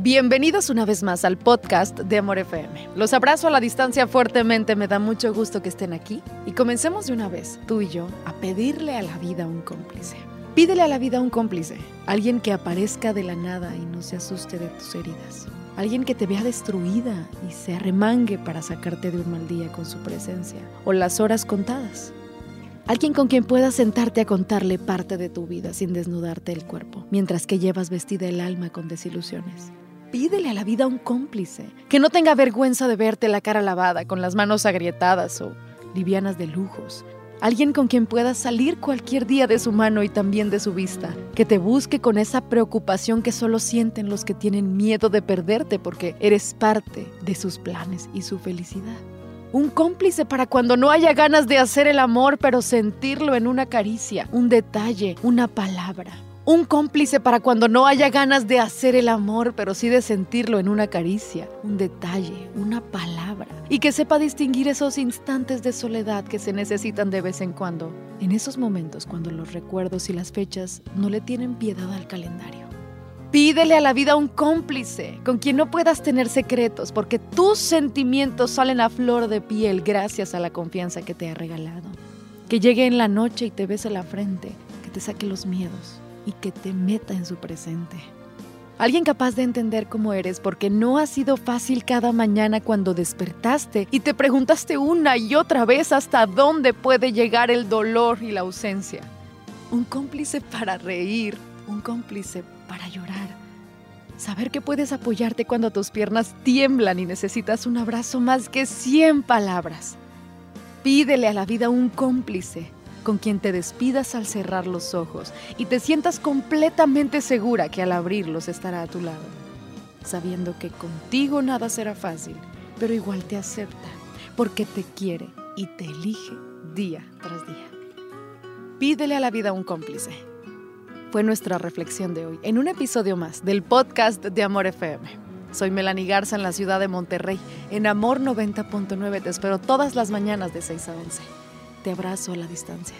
Bienvenidos una vez más al podcast de Amor FM. Los abrazo a la distancia fuertemente, me da mucho gusto que estén aquí y comencemos de una vez, tú y yo, a pedirle a la vida un cómplice. Pídele a la vida un cómplice, alguien que aparezca de la nada y no se asuste de tus heridas, alguien que te vea destruida y se arremangue para sacarte de un mal día con su presencia o las horas contadas. Alguien con quien puedas sentarte a contarle parte de tu vida sin desnudarte el cuerpo, mientras que llevas vestida el alma con desilusiones. Pídele a la vida un cómplice, que no tenga vergüenza de verte la cara lavada, con las manos agrietadas o livianas de lujos. Alguien con quien puedas salir cualquier día de su mano y también de su vista, que te busque con esa preocupación que solo sienten los que tienen miedo de perderte porque eres parte de sus planes y su felicidad. Un cómplice para cuando no haya ganas de hacer el amor, pero sentirlo en una caricia, un detalle, una palabra. Un cómplice para cuando no haya ganas de hacer el amor, pero sí de sentirlo en una caricia, un detalle, una palabra. Y que sepa distinguir esos instantes de soledad que se necesitan de vez en cuando. En esos momentos cuando los recuerdos y las fechas no le tienen piedad al calendario. Pídele a la vida un cómplice con quien no puedas tener secretos, porque tus sentimientos salen a flor de piel gracias a la confianza que te ha regalado. Que llegue en la noche y te bese la frente, que te saque los miedos y que te meta en su presente. Alguien capaz de entender cómo eres porque no ha sido fácil cada mañana cuando despertaste y te preguntaste una y otra vez hasta dónde puede llegar el dolor y la ausencia. Un cómplice para reír, un cómplice para llorar. Saber que puedes apoyarte cuando tus piernas tiemblan y necesitas un abrazo más que 100 palabras. Pídele a la vida un cómplice con quien te despidas al cerrar los ojos y te sientas completamente segura que al abrirlos estará a tu lado, sabiendo que contigo nada será fácil, pero igual te acepta, porque te quiere y te elige día tras día. Pídele a la vida un cómplice. Fue nuestra reflexión de hoy en un episodio más del podcast de Amor FM. Soy Melanie Garza en la ciudad de Monterrey. En Amor 90.9 te espero todas las mañanas de 6 a 11. Te abrazo a la distancia.